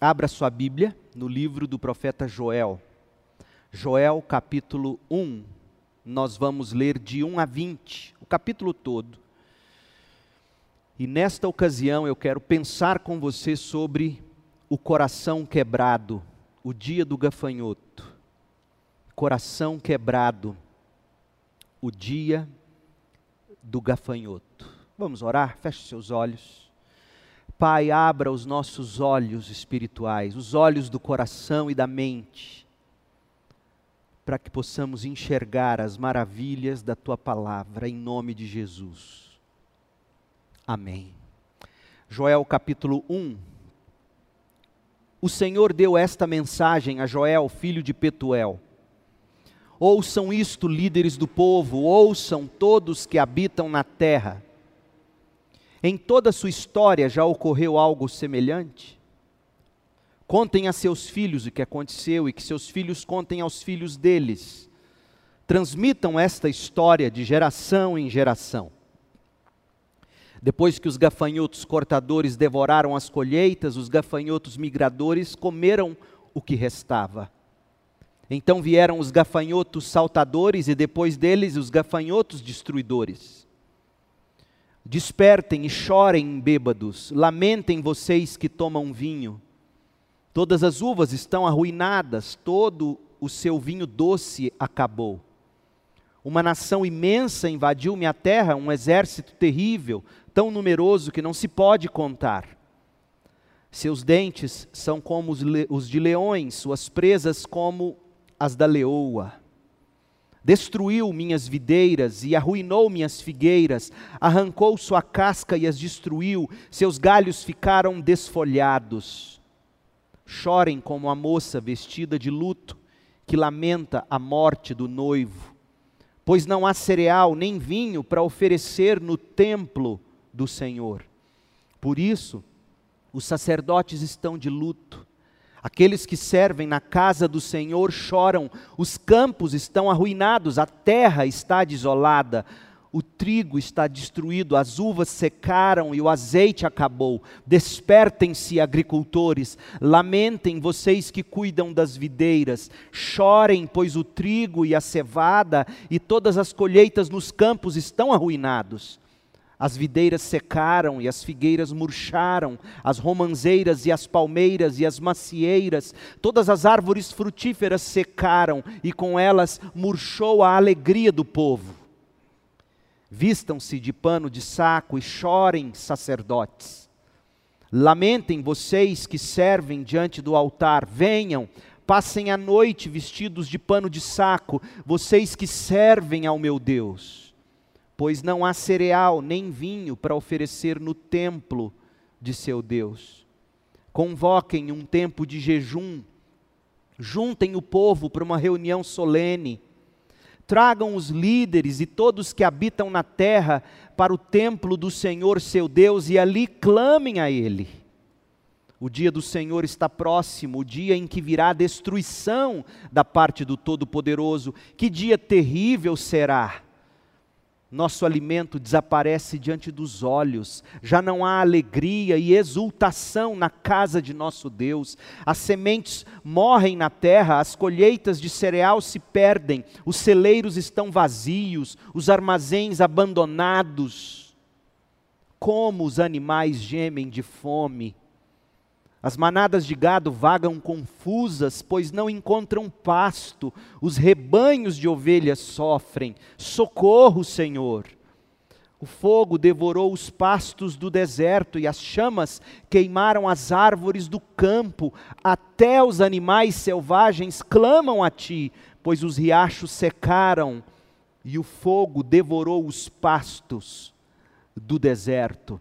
Abra sua Bíblia no livro do profeta Joel. Joel, capítulo 1. Nós vamos ler de 1 a 20, o capítulo todo. E nesta ocasião eu quero pensar com você sobre o coração quebrado, o dia do gafanhoto. Coração quebrado, o dia do gafanhoto. Vamos orar? Feche seus olhos. Pai, abra os nossos olhos espirituais, os olhos do coração e da mente, para que possamos enxergar as maravilhas da tua palavra, em nome de Jesus. Amém. Joel capítulo 1. O Senhor deu esta mensagem a Joel, filho de Petuel. Ouçam isto, líderes do povo, ouçam todos que habitam na terra em toda a sua história já ocorreu algo semelhante? Contem a seus filhos o que aconteceu e que seus filhos contem aos filhos deles. Transmitam esta história de geração em geração. Depois que os gafanhotos cortadores devoraram as colheitas, os gafanhotos migradores comeram o que restava. Então vieram os gafanhotos saltadores e depois deles os gafanhotos destruidores. Despertem e chorem bêbados, lamentem vocês que tomam vinho. Todas as uvas estão arruinadas, todo o seu vinho doce acabou. Uma nação imensa invadiu minha terra, um exército terrível, tão numeroso que não se pode contar. Seus dentes são como os, de leões, suas presas como as da leoa destruiu minhas videiras e arruinou minhas figueiras, arrancou sua casca e as destruiu, seus galhos ficaram desfolhados. Chorem como a moça vestida de luto, que lamenta a morte do noivo, pois não há cereal nem vinho para oferecer no templo do Senhor. Por isso, os sacerdotes estão de luto Aqueles que servem na casa do Senhor choram, os campos estão arruinados, a terra está desolada, o trigo está destruído, as uvas secaram e o azeite acabou. Despertem-se, agricultores, lamentem vocês que cuidam das videiras, chorem, pois o trigo e a cevada e todas as colheitas nos campos estão arruinados. As videiras secaram e as figueiras murcharam, as romanzeiras e as palmeiras e as macieiras, todas as árvores frutíferas secaram e com elas murchou a alegria do povo. Vistam-se de pano de saco e chorem, sacerdotes. Lamentem vocês que servem diante do altar, venham, passem a noite vestidos de pano de saco, vocês que servem ao meu Deus pois não há cereal nem vinho para oferecer no templo de seu Deus. Convoquem um tempo de jejum, juntem o povo para uma reunião solene, tragam os líderes e todos que habitam na terra para o templo do Senhor seu Deus e ali clamem a Ele. O dia do Senhor está próximo, o dia em que virá a destruição da parte do Todo-Poderoso. Que dia terrível será! Nosso alimento desaparece diante dos olhos, já não há alegria e exultação na casa de nosso Deus, as sementes morrem na terra, as colheitas de cereal se perdem, os celeiros estão vazios, os armazéns abandonados. Como os animais gemem de fome, as manadas de gado vagam confusas, pois não encontram pasto. Os rebanhos de ovelhas sofrem. Socorro, Senhor. O fogo devorou os pastos do deserto e as chamas queimaram as árvores do campo. Até os animais selvagens clamam a ti, pois os riachos secaram e o fogo devorou os pastos do deserto.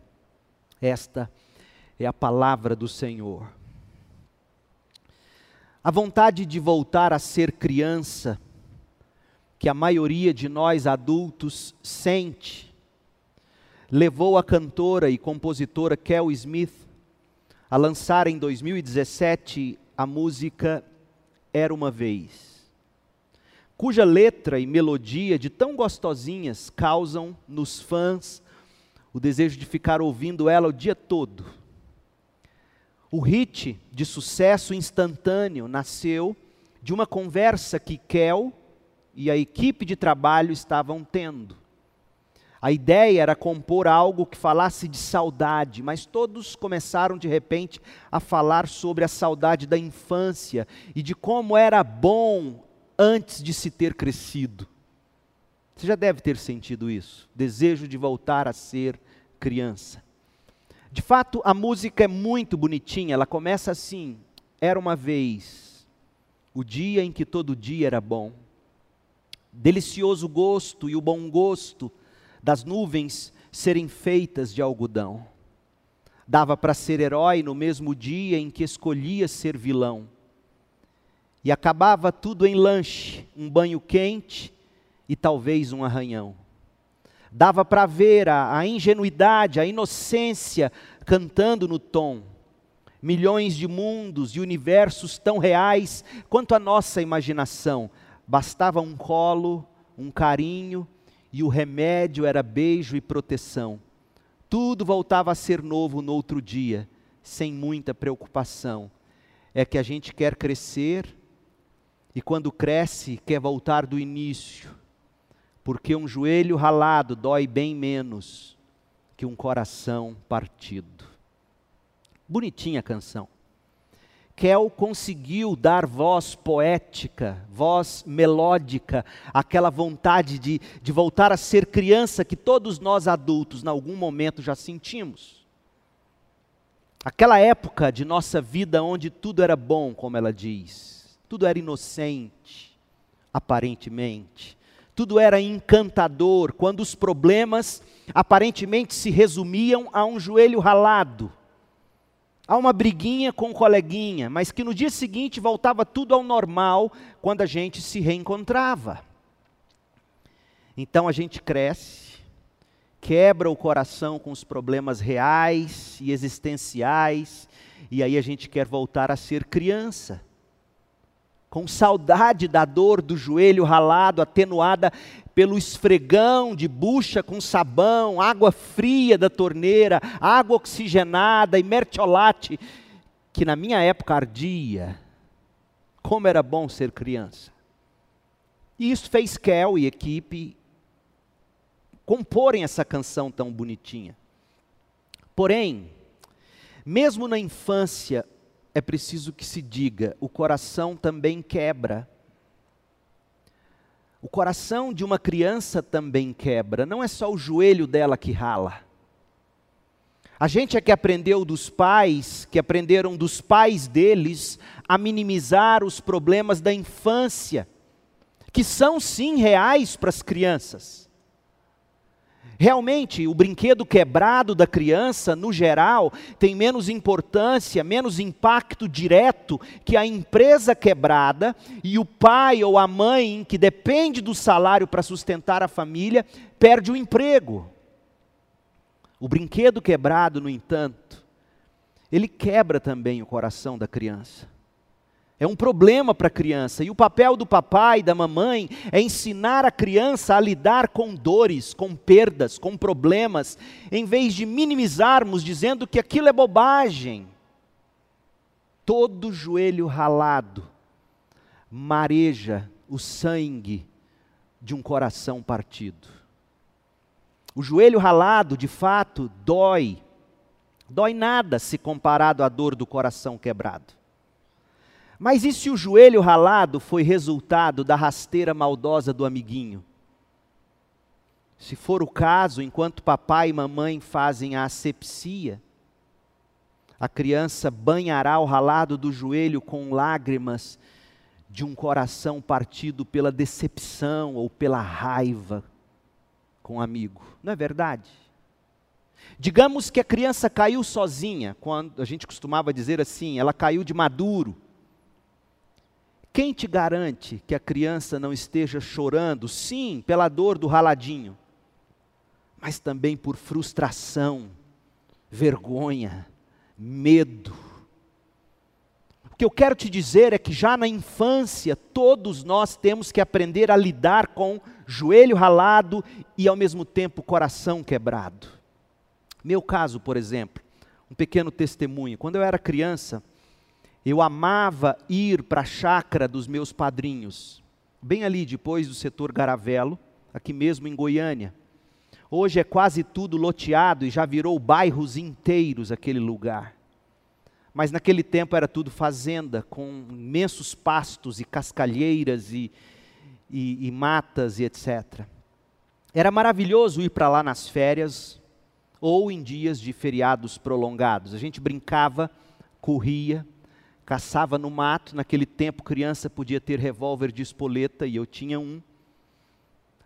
Esta é é a palavra do Senhor. A vontade de voltar a ser criança, que a maioria de nós adultos sente, levou a cantora e compositora Kel Smith a lançar em 2017 a música Era uma Vez, cuja letra e melodia de tão gostosinhas causam nos fãs o desejo de ficar ouvindo ela o dia todo. O hit de sucesso instantâneo nasceu de uma conversa que Kel e a equipe de trabalho estavam tendo. A ideia era compor algo que falasse de saudade, mas todos começaram de repente a falar sobre a saudade da infância e de como era bom antes de se ter crescido. Você já deve ter sentido isso, desejo de voltar a ser criança. De fato, a música é muito bonitinha, ela começa assim: Era uma vez, o dia em que todo dia era bom, delicioso gosto e o bom gosto das nuvens serem feitas de algodão. Dava para ser herói no mesmo dia em que escolhia ser vilão. E acabava tudo em lanche, um banho quente e talvez um arranhão. Dava para ver a, a ingenuidade, a inocência cantando no tom. Milhões de mundos e universos tão reais quanto a nossa imaginação. Bastava um colo, um carinho e o remédio era beijo e proteção. Tudo voltava a ser novo no outro dia, sem muita preocupação. É que a gente quer crescer e quando cresce quer voltar do início, porque um joelho ralado dói bem menos que um coração partido. Bonitinha a canção. Kel conseguiu dar voz poética, voz melódica, aquela vontade de, de voltar a ser criança que todos nós adultos, em algum momento, já sentimos. Aquela época de nossa vida onde tudo era bom, como ela diz, tudo era inocente, aparentemente, tudo era encantador, quando os problemas aparentemente se resumiam a um joelho ralado Há uma briguinha com o coleguinha, mas que no dia seguinte voltava tudo ao normal quando a gente se reencontrava. Então a gente cresce, quebra o coração com os problemas reais e existenciais, e aí a gente quer voltar a ser criança. Com saudade da dor do joelho ralado, atenuada pelo esfregão de bucha com sabão, água fria da torneira, água oxigenada e mertiolate, que na minha época ardia. Como era bom ser criança. E isso fez Kel e equipe comporem essa canção tão bonitinha. Porém, mesmo na infância, é preciso que se diga, o coração também quebra. O coração de uma criança também quebra, não é só o joelho dela que rala. A gente é que aprendeu dos pais, que aprenderam dos pais deles, a minimizar os problemas da infância, que são sim reais para as crianças. Realmente, o brinquedo quebrado da criança, no geral, tem menos importância, menos impacto direto que a empresa quebrada e o pai ou a mãe, que depende do salário para sustentar a família, perde o emprego. O brinquedo quebrado, no entanto, ele quebra também o coração da criança. É um problema para a criança. E o papel do papai e da mamãe é ensinar a criança a lidar com dores, com perdas, com problemas, em vez de minimizarmos dizendo que aquilo é bobagem. Todo joelho ralado mareja o sangue de um coração partido. O joelho ralado, de fato, dói. Dói nada se comparado à dor do coração quebrado. Mas e se o joelho ralado foi resultado da rasteira maldosa do amiguinho? Se for o caso, enquanto papai e mamãe fazem a asepsia, a criança banhará o ralado do joelho com lágrimas de um coração partido pela decepção ou pela raiva com o um amigo. Não é verdade? Digamos que a criança caiu sozinha, quando a gente costumava dizer assim, ela caiu de maduro. Quem te garante que a criança não esteja chorando, sim, pela dor do raladinho, mas também por frustração, vergonha, medo? O que eu quero te dizer é que já na infância, todos nós temos que aprender a lidar com joelho ralado e ao mesmo tempo coração quebrado. Meu caso, por exemplo, Um pequeno testemunho. Quando eu era criança, eu amava ir para a chácara dos meus padrinhos, bem ali depois do setor Garavelo, aqui mesmo em Goiânia. Hoje é quase tudo loteado e já virou bairros inteiros aquele lugar. Mas naquele tempo era tudo fazenda, com imensos pastos e cascalheiras e, e, e matas e etc. Era maravilhoso ir para lá nas férias ou em dias de feriados prolongados. A gente brincava, corria, caçava no mato. Naquele tempo, criança podia ter revólver de espoleta e eu tinha um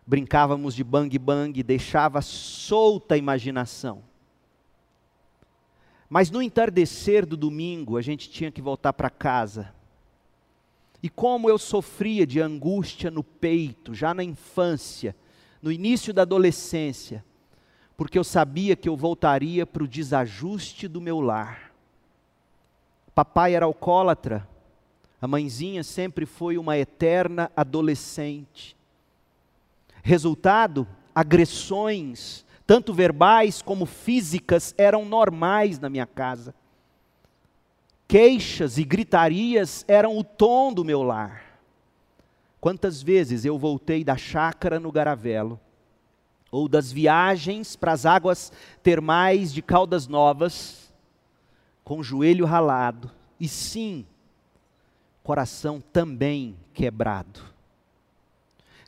brincávamos de bang-bang, deixava solta a imaginação. Mas no entardecer do domingo, a gente tinha que voltar para casa. E como eu sofria de angústia no peito, já na infância, no início da adolescência, porque eu sabia que eu voltaria para o desajuste do meu lar. Papai era alcoólatra, a mãezinha sempre foi uma eterna adolescente. Resultado: agressões, tanto verbais como físicas, eram normais na minha casa. Queixas e gritarias eram o tom do meu lar. Quantas vezes eu voltei da chácara no Garavelo, ou das viagens para as águas termais de Caldas Novas, com o joelho ralado, e sim, coração também quebrado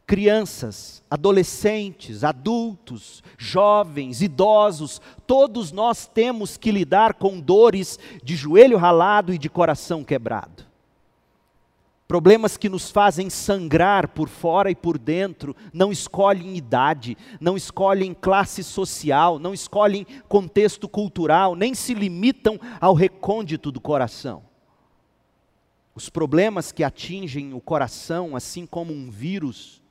crianças, adolescentes, adultos, jovens, idosos, todos nós temos que lidar com dores de joelho ralado e de coração quebrado. Problemas que nos fazem sangrar por fora e por dentro, não escolhem idade, não escolhem classe social, não escolhem contexto cultural, nem se limitam ao recôndito do coração. Os problemas que atingem o coração, assim como um vírus,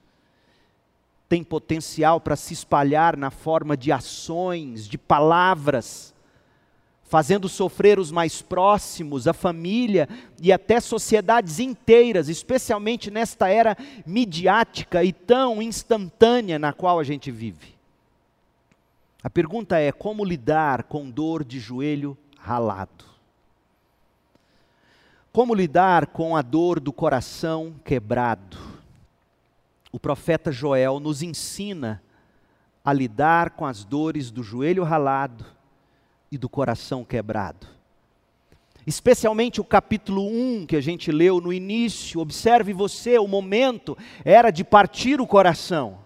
tem potencial para se espalhar na forma de ações, de palavras, fazendo sofrer os mais próximos, a família e até sociedades inteiras, especialmente nesta era midiática e tão instantânea na qual a gente vive. A pergunta é: como lidar com dor de joelho ralado? Como lidar com a dor do coração quebrado? o profeta Joel nos ensina a lidar com as dores do joelho ralado e do coração quebrado. Especialmente o capítulo 1 que a gente leu no início, observe você, o momento era de partir o coração.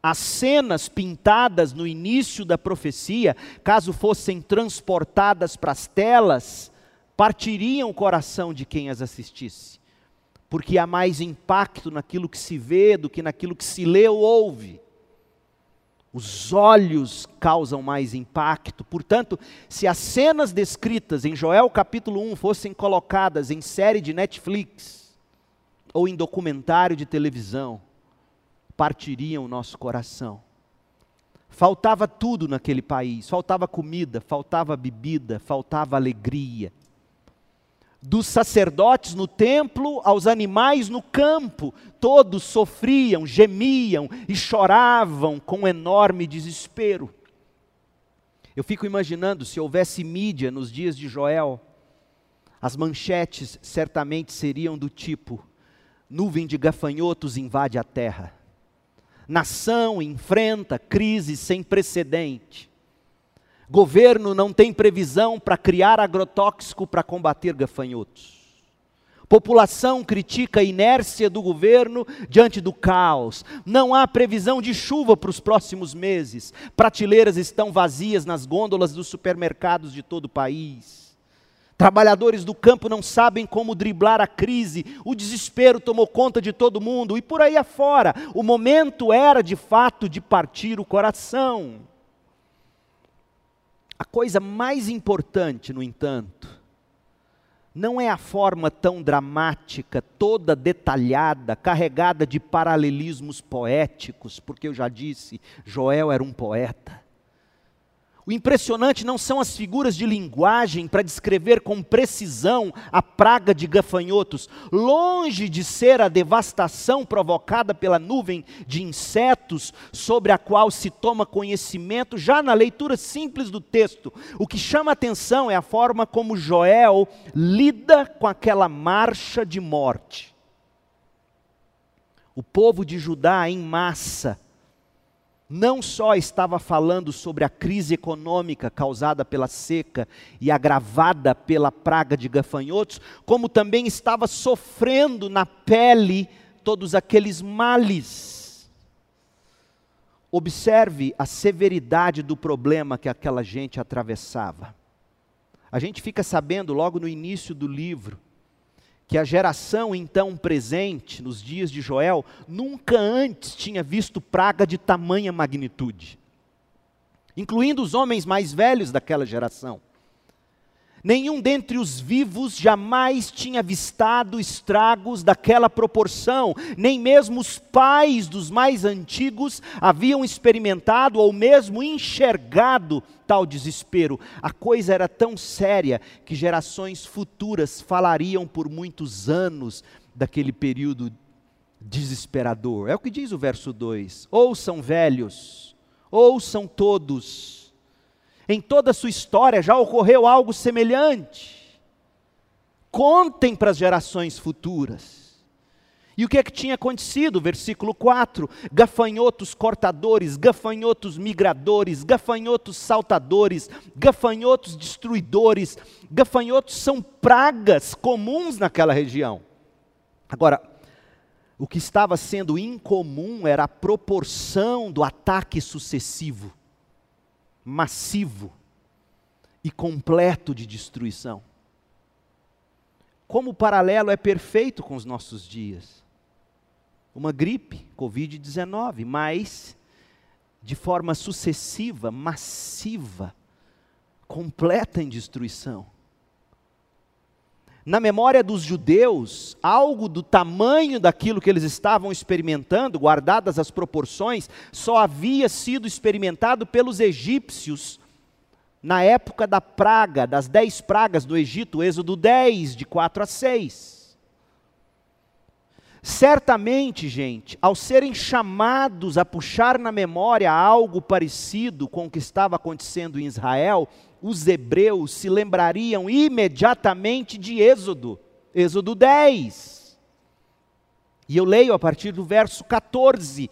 As cenas pintadas no início da profecia, caso fossem transportadas para as telas, partiriam o coração de quem as assistisse porque há mais impacto naquilo que se vê do que naquilo que se lê ou ouve. Os olhos causam mais impacto. Portanto, se as cenas descritas em Joel capítulo 1 fossem colocadas em série de Netflix ou em documentário de televisão, partiriam o nosso coração. Faltava tudo naquele país: faltava comida, faltava bebida, faltava alegria dos sacerdotes no templo aos animais no campo. Todos sofriam, gemiam e choravam com enorme desespero. Eu fico imaginando se houvesse mídia nos dias de Joel, as manchetes certamente seriam do tipo: nuvem de gafanhotos invade a terra. Nação enfrenta crise sem precedente. Governo não tem previsão para criar agrotóxico para combater gafanhotos. População critica a inércia do governo diante do caos. Não há previsão de chuva para os próximos meses. Prateleiras estão vazias nas gôndolas dos supermercados de todo o país. Trabalhadores do campo não sabem como driblar a crise, o desespero tomou conta de todo mundo e por aí afora. O momento era de fato de partir o coração. A coisa mais importante, no entanto, não é a forma tão dramática, toda detalhada, carregada de paralelismos poéticos, porque eu já disse, Joel era um poeta. O impressionante não são as figuras de linguagem para descrever com precisão a praga de gafanhotos. Longe de ser a devastação provocada pela nuvem de insetos sobre a qual se toma conhecimento, já na leitura simples do texto, o que chama atenção é a forma como Joel lida com aquela marcha de morte. O povo de Judá em massa não só estava falando sobre a crise econômica causada pela seca e agravada pela praga de gafanhotos, como também estava sofrendo na pele todos aqueles males. Observe a severidade do problema que aquela gente atravessava. A gente fica sabendo logo no início do livro que a geração então presente, nos dias de Joel, nunca antes tinha visto praga de tamanha magnitude, incluindo os homens mais velhos daquela geração. Nenhum dentre os vivos jamais tinha avistado estragos daquela proporção, nem mesmo os pais dos mais antigos haviam experimentado ou mesmo enxergado tal desespero. A coisa era tão séria que gerações futuras falariam por muitos anos daquele período desesperador. É o que diz o verso 2: Ouçam velhos, ouçam todos em toda a sua história já ocorreu algo semelhante. Contem para as gerações futuras. E o que é que tinha acontecido? Versículo 4: gafanhotos cortadores, gafanhotos migradores, gafanhotos saltadores, gafanhotos destruidores. Gafanhotos são pragas comuns naquela região. Agora, o que estava sendo incomum era a proporção do ataque sucessivo massivo e completo de destruição. Como o paralelo é perfeito com os nossos dias. Uma gripe, Covid-19, mas de forma sucessiva, massiva, completa em destruição na memória dos judeus, algo do tamanho daquilo que eles estavam experimentando, guardadas as proporções, só havia sido experimentado pelos egípcios na época da praga, das dez pragas do Egito, Êxodo 10, de 4 a 6. Certamente, gente, ao serem chamados a puxar na memória algo parecido com o que estava acontecendo em Israel, os hebreus se lembrariam imediatamente de Êxodo, Êxodo 10. E eu leio a partir do verso 14.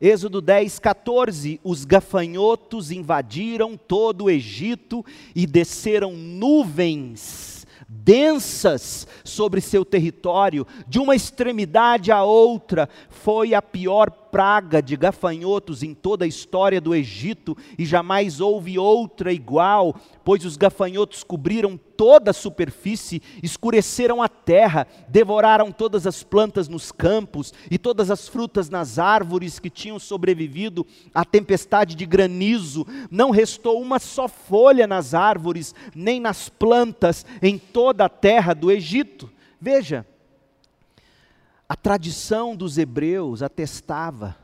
Êxodo 10, 14: Os gafanhotos invadiram todo o Egito e desceram nuvens densas sobre seu território, de uma extremidade à outra, foi a pior praga de gafanhotos em toda a história do Egito, e jamais houve outra igual, pois os gafanhotos cobriram toda a superfície, escureceram a terra, devoraram todas as plantas nos campos e todas as frutas nas árvores que tinham sobrevivido à tempestade de granizo. Não restou uma só folha nas árvores, nem nas plantas em toda a terra do Egito. Veja, a tradição dos hebreus atestava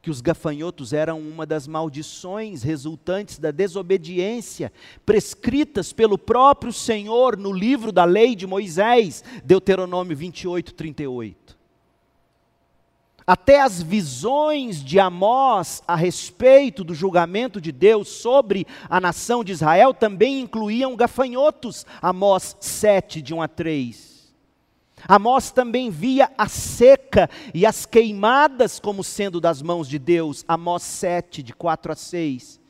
que os gafanhotos eram uma das maldições resultantes da desobediência prescritas pelo próprio Senhor no livro da lei de Moisés, Deuteronômio 28, 38. Até as visões de Amós a respeito do julgamento de Deus sobre a nação de Israel também incluíam gafanhotos, Amós 7, de 1 a 3. Amós também via a seca e as queimadas como sendo das mãos de Deus. Amós 7, de 4 a 6.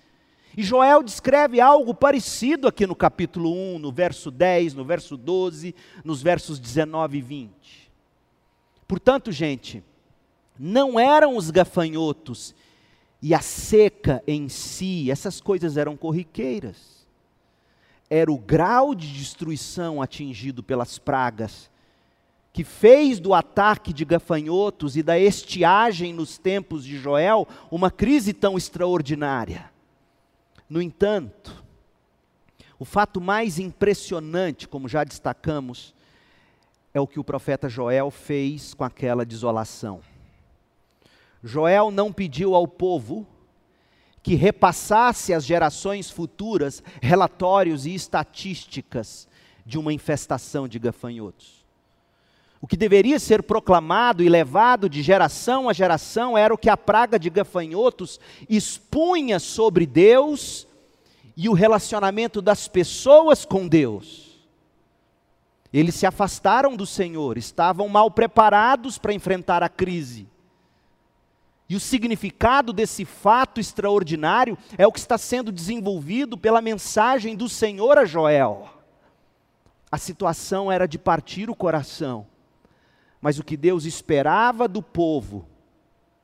E Joel descreve algo parecido aqui no capítulo 1, no verso 10, no verso 12, nos versos 19 e 20. Portanto, gente, não eram os gafanhotos e a seca em si, essas coisas eram corriqueiras. Era o grau de destruição atingido pelas pragas que fez do ataque de gafanhotos e da estiagem nos tempos de Joel uma crise tão extraordinária. No entanto, o fato mais impressionante, como já destacamos, é o que o profeta Joel fez com aquela desolação. Joel não pediu ao povo que repassasse às gerações futuras relatórios e estatísticas de uma infestação de gafanhotos. O que deveria ser proclamado e levado de geração a geração era o que a praga de gafanhotos expunha sobre Deus e o relacionamento das pessoas com Deus. Eles se afastaram do Senhor, estavam mal preparados para enfrentar a crise. E o significado desse fato extraordinário é o que está sendo desenvolvido pela mensagem do Senhor a Joel. A situação era de partir o coração, mas o que Deus esperava do povo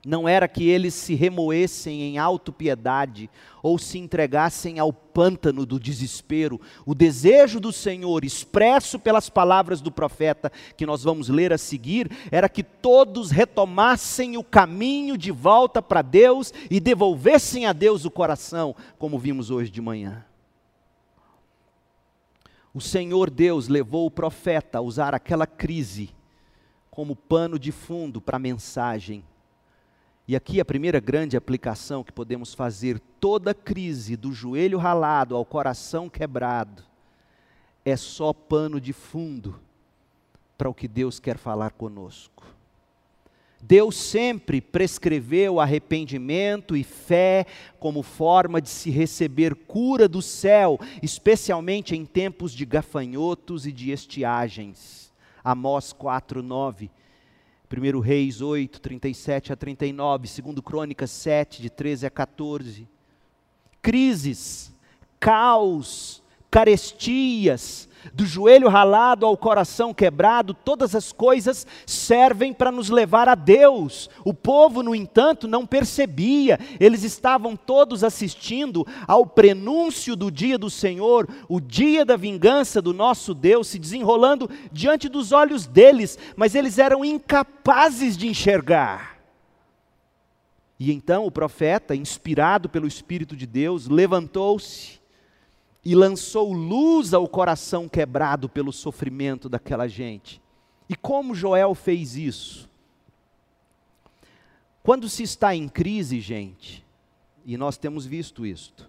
não era que eles se remoessem em autopiedade ou se entregassem ao pântano do desespero. O desejo do Senhor, expresso pelas palavras do profeta que nós vamos ler a seguir, era que todos retomassem o caminho de volta para Deus e devolvessem a Deus o coração, como vimos hoje de manhã. O Senhor Deus levou o profeta a usar aquela crise como pano de fundo para a mensagem e aqui a primeira grande aplicação que podemos fazer: toda crise, do joelho ralado ao coração quebrado, é só pano de fundo para o que Deus quer falar conosco. Deus sempre prescreveu arrependimento e fé como forma de se receber cura do céu, especialmente em tempos de gafanhotos e de estiagens. Amós 4, 9 1 Reis 8, 37 a 39, 2 Crônicas 7, de 13 a 14. Crises, caos, carestias, do joelho ralado ao coração quebrado, todas as coisas servem para nos levar a Deus. O povo, no entanto, não percebia, eles estavam todos assistindo ao prenúncio do dia do Senhor, o dia da vingança do nosso Deus se desenrolando diante dos olhos deles, mas eles eram incapazes de enxergar. E então o profeta, inspirado pelo Espírito de Deus, levantou-se e lançou luz ao coração quebrado pelo sofrimento daquela gente. E como Joel fez isso? Quando se está em crise, gente, e nós temos visto isto,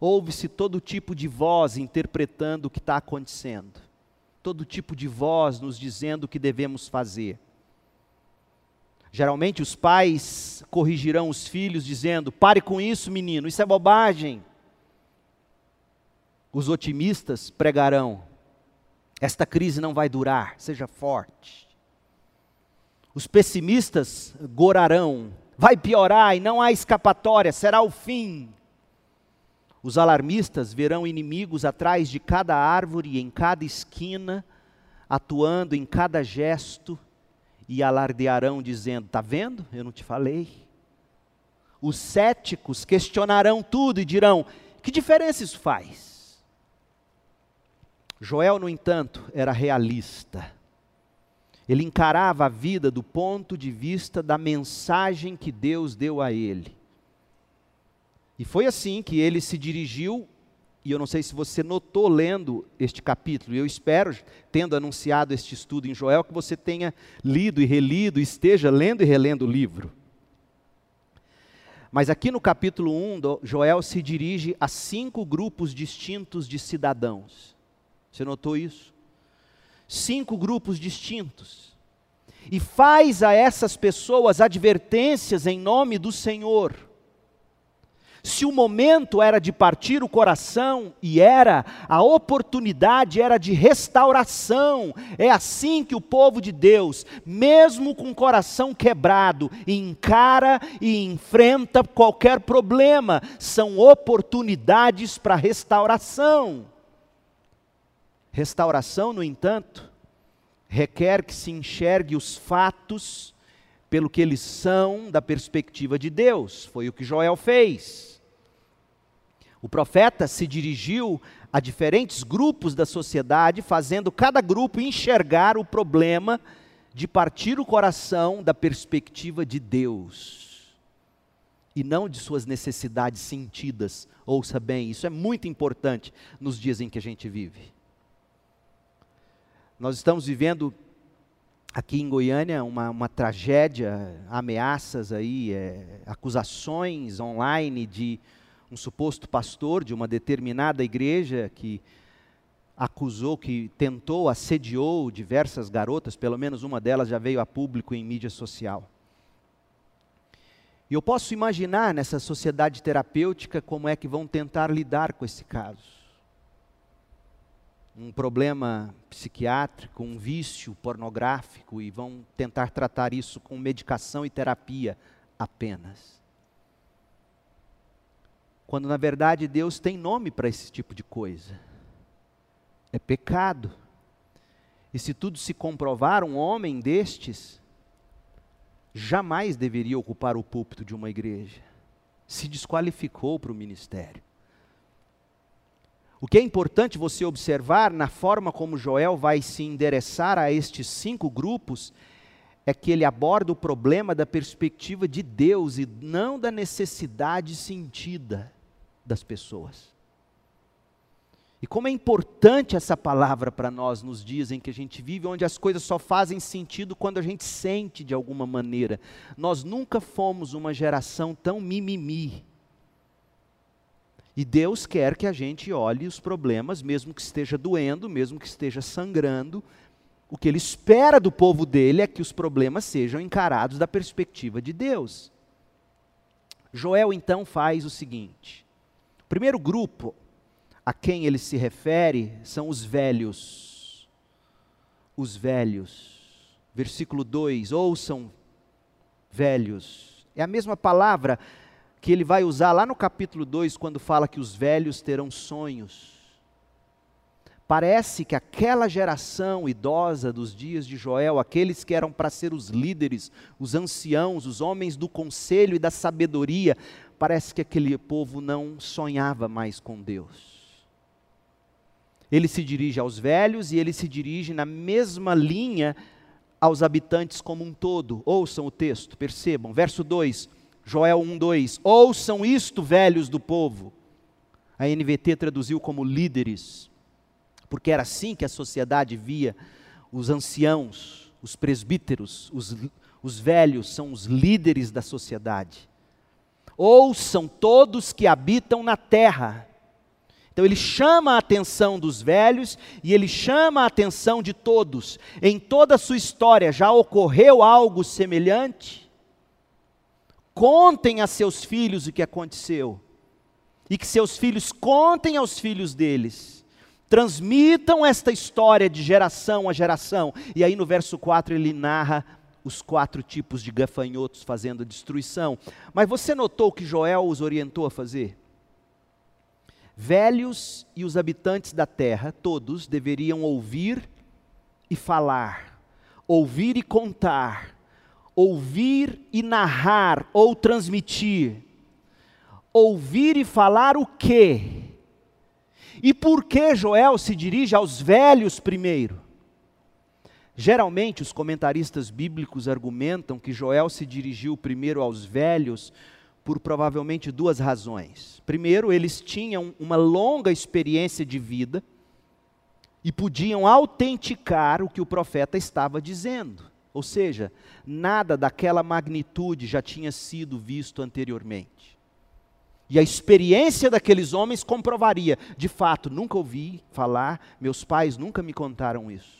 ouve-se todo tipo de voz interpretando o que está acontecendo, todo tipo de voz nos dizendo o que devemos fazer. Geralmente os pais corrigirão os filhos dizendo: pare com isso, menino, isso é bobagem. Os otimistas pregarão: esta crise não vai durar, seja forte. Os pessimistas gorarão: vai piorar e não há escapatória, será o fim. Os alarmistas verão inimigos atrás de cada árvore em cada esquina, atuando em cada gesto, e alardearão, dizendo: Está vendo? Eu não te falei. Os céticos questionarão tudo e dirão: Que diferença isso faz? Joel, no entanto, era realista. Ele encarava a vida do ponto de vista da mensagem que Deus deu a ele. E foi assim que ele se dirigiu, e eu não sei se você notou lendo este capítulo, e eu espero, tendo anunciado este estudo em Joel, que você tenha lido e relido, esteja lendo e relendo o livro. Mas aqui no capítulo 1, Joel se dirige a cinco grupos distintos de cidadãos. Você notou isso? Cinco grupos distintos. E faz a essas pessoas advertências em nome do Senhor. Se o momento era de partir o coração, e era, a oportunidade era de restauração. É assim que o povo de Deus, mesmo com o coração quebrado, encara e enfrenta qualquer problema. São oportunidades para restauração. Restauração, no entanto, requer que se enxergue os fatos pelo que eles são da perspectiva de Deus. Foi o que Joel fez. O profeta se dirigiu a diferentes grupos da sociedade, fazendo cada grupo enxergar o problema de partir o coração da perspectiva de Deus e não de suas necessidades sentidas. Ouça bem, isso é muito importante nos dias em que a gente vive. Nós estamos vivendo aqui em Goiânia uma, uma tragédia, ameaças aí, é, acusações online de um suposto pastor de uma determinada igreja que acusou, que tentou, assediou diversas garotas, pelo menos uma delas já veio a público em mídia social. E eu posso imaginar nessa sociedade terapêutica como é que vão tentar lidar com esse caso. Um problema psiquiátrico, um vício pornográfico, e vão tentar tratar isso com medicação e terapia apenas. Quando na verdade Deus tem nome para esse tipo de coisa é pecado. E se tudo se comprovar, um homem destes jamais deveria ocupar o púlpito de uma igreja. Se desqualificou para o ministério. O que é importante você observar na forma como Joel vai se endereçar a estes cinco grupos é que ele aborda o problema da perspectiva de Deus e não da necessidade sentida das pessoas. E como é importante essa palavra para nós nos dias em que a gente vive, onde as coisas só fazem sentido quando a gente sente de alguma maneira. Nós nunca fomos uma geração tão mimimi. E Deus quer que a gente olhe os problemas, mesmo que esteja doendo, mesmo que esteja sangrando. O que Ele espera do povo dele é que os problemas sejam encarados da perspectiva de Deus. Joel então faz o seguinte: o primeiro grupo a quem ele se refere são os velhos. Os velhos. Versículo 2: Ouçam, velhos. É a mesma palavra que ele vai usar lá no capítulo 2, quando fala que os velhos terão sonhos. Parece que aquela geração idosa dos dias de Joel, aqueles que eram para ser os líderes, os anciãos, os homens do conselho e da sabedoria, parece que aquele povo não sonhava mais com Deus. Ele se dirige aos velhos e ele se dirige na mesma linha aos habitantes como um todo. Ouçam o texto, percebam. Verso 2, Joel 1, 2. Ouçam isto, velhos do povo. A NVT traduziu como líderes, porque era assim que a sociedade via os anciãos, os presbíteros, os, os velhos são os líderes da sociedade. Ouçam todos que habitam na terra então ele chama a atenção dos velhos e ele chama a atenção de todos. Em toda a sua história já ocorreu algo semelhante? Contem a seus filhos o que aconteceu. E que seus filhos contem aos filhos deles. Transmitam esta história de geração a geração. E aí no verso 4 ele narra os quatro tipos de gafanhotos fazendo a destruição. Mas você notou que Joel os orientou a fazer? Velhos e os habitantes da terra, todos, deveriam ouvir e falar, ouvir e contar, ouvir e narrar ou transmitir. Ouvir e falar o quê? E por que Joel se dirige aos velhos primeiro? Geralmente, os comentaristas bíblicos argumentam que Joel se dirigiu primeiro aos velhos por provavelmente duas razões. Primeiro, eles tinham uma longa experiência de vida e podiam autenticar o que o profeta estava dizendo. Ou seja, nada daquela magnitude já tinha sido visto anteriormente. E a experiência daqueles homens comprovaria, de fato, nunca ouvi falar, meus pais nunca me contaram isso.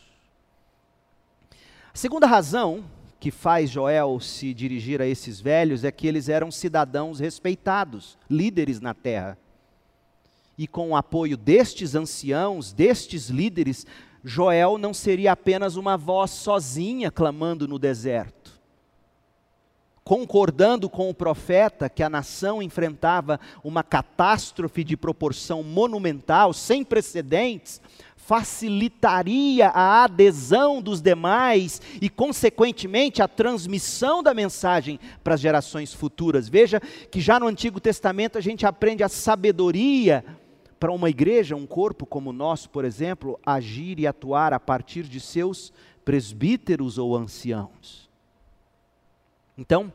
A segunda razão que faz Joel se dirigir a esses velhos é que eles eram cidadãos respeitados, líderes na terra. E com o apoio destes anciãos, destes líderes, Joel não seria apenas uma voz sozinha clamando no deserto. Concordando com o profeta que a nação enfrentava uma catástrofe de proporção monumental, sem precedentes, facilitaria a adesão dos demais e, consequentemente, a transmissão da mensagem para as gerações futuras. Veja que já no Antigo Testamento a gente aprende a sabedoria para uma igreja, um corpo como o nosso, por exemplo, agir e atuar a partir de seus presbíteros ou anciãos. Então,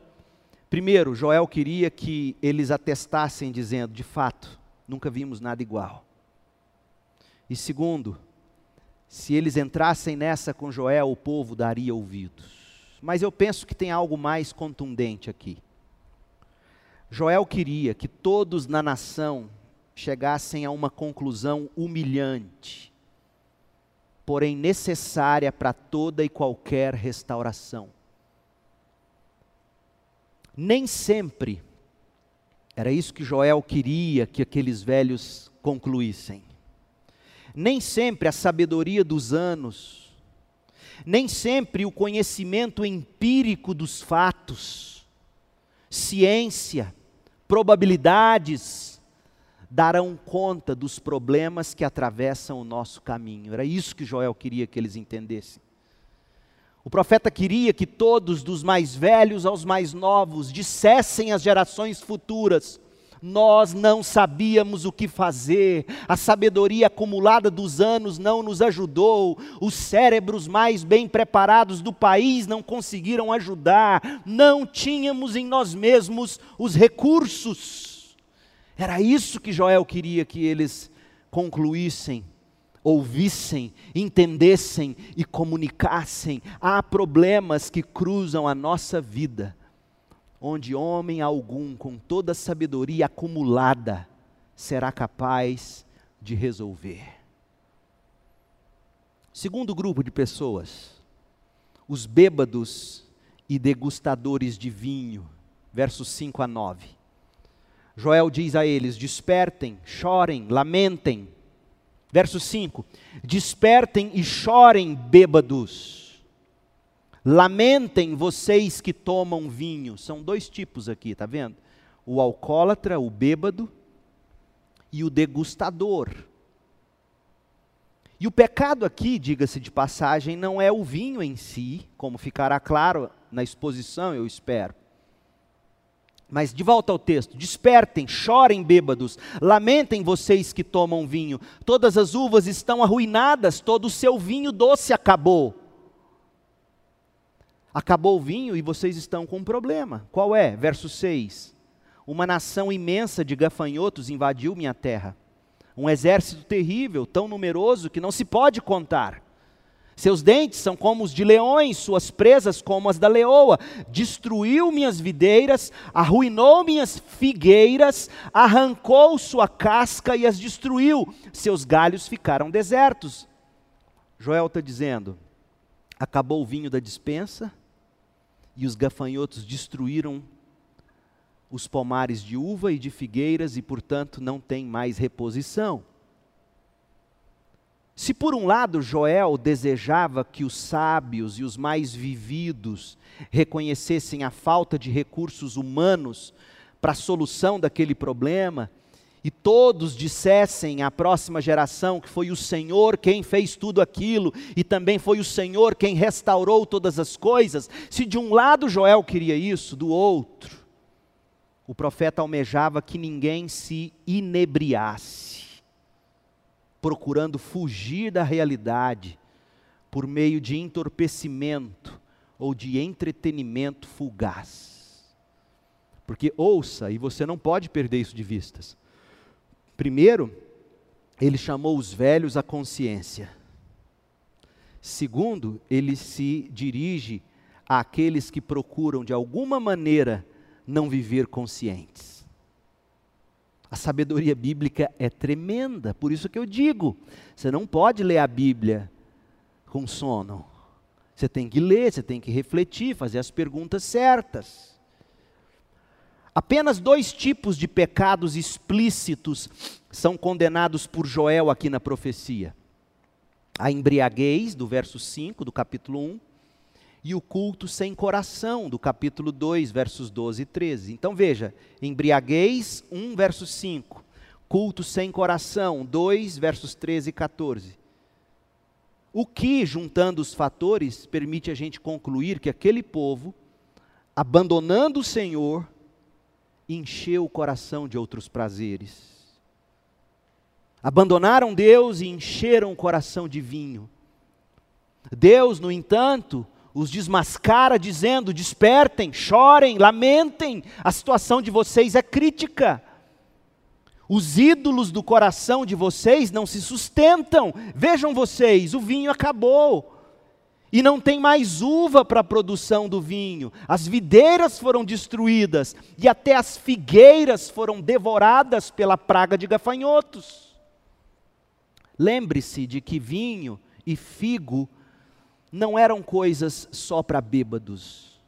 primeiro, Joel queria que eles atestassem, dizendo: de fato, nunca vimos nada igual. E segundo, Se eles entrassem nessa com Joel, o povo daria ouvidos. Mas eu penso que tem algo mais contundente aqui. Joel queria que todos na nação chegassem a uma conclusão humilhante, porém necessária para toda e qualquer restauração. Nem sempre era isso que Joel queria que aqueles velhos concluíssem. Nem sempre a sabedoria dos anos, nem sempre o conhecimento empírico dos fatos, ciência, probabilidades, darão conta dos problemas que atravessam o nosso caminho. Era isso que Joel queria que eles entendessem. O profeta queria que todos, dos mais velhos aos mais novos, dissessem às gerações futuras: nós não sabíamos o que fazer, a sabedoria acumulada dos anos não nos ajudou, os cérebros mais bem preparados do país não conseguiram ajudar, não tínhamos em nós mesmos os recursos. Era isso que Joel queria que eles concluíssem ouvissem, entendessem e comunicassem. Há problemas que cruzam a nossa vida, onde homem algum, com toda a sabedoria acumulada, será capaz de resolver. Segundo grupo de pessoas, os bêbados e degustadores de vinho, versos 5 a 9. Joel diz a eles: Despertem, chorem, lamentem, Verso 5: Despertem e chorem, bêbados. Lamentem vocês que tomam vinho. São dois tipos aqui, tá vendo? O alcoólatra, o bêbado, e o degustador. E o pecado aqui, diga-se de passagem, não é o vinho em si, como ficará claro na exposição, eu espero. Mas de volta ao texto: despertem, chorem bêbados, lamentem vocês que tomam vinho. Todas as uvas estão arruinadas, todo o seu vinho doce acabou. Acabou o vinho e vocês estão com um problema. Qual é? Verso 6. Uma nação imensa de gafanhotos invadiu minha terra. Um exército terrível, tão numeroso que não se pode contar. Seus dentes são como os de leões, suas presas como as da leoa. Destruiu minhas videiras, arruinou minhas figueiras, arrancou sua casca e as destruiu. Seus galhos ficaram desertos. Joel está dizendo: acabou o vinho da dispensa e os gafanhotos destruíram os pomares de uva e de figueiras e, portanto, não tem mais reposição. Se por um lado Joel desejava que os sábios e os mais vividos reconhecessem a falta de recursos humanos para a solução daquele problema, e todos dissessem à próxima geração que foi o Senhor quem fez tudo aquilo e também foi o Senhor quem restaurou todas as coisas, se de um lado Joel queria isso, do outro, o profeta almejava que ninguém se inebriasse procurando fugir da realidade por meio de entorpecimento ou de entretenimento fugaz. Porque ouça, e você não pode perder isso de vistas. Primeiro, ele chamou os velhos à consciência. Segundo, ele se dirige àqueles que procuram de alguma maneira não viver conscientes. A sabedoria bíblica é tremenda, por isso que eu digo: você não pode ler a Bíblia com sono. Você tem que ler, você tem que refletir, fazer as perguntas certas. Apenas dois tipos de pecados explícitos são condenados por Joel aqui na profecia: a embriaguez, do verso 5 do capítulo 1, e o culto sem coração, do capítulo 2, versos 12 e 13. Então veja, embriaguez, 1, verso 5. Culto sem coração, 2, versos 13 e 14. O que, juntando os fatores, permite a gente concluir que aquele povo, abandonando o Senhor, encheu o coração de outros prazeres. Abandonaram Deus e encheram o coração de vinho. Deus, no entanto, os desmascara dizendo: despertem, chorem, lamentem, a situação de vocês é crítica. Os ídolos do coração de vocês não se sustentam. Vejam vocês, o vinho acabou. E não tem mais uva para a produção do vinho. As videiras foram destruídas e até as figueiras foram devoradas pela praga de gafanhotos. Lembre-se de que vinho e figo não eram coisas só para bêbados.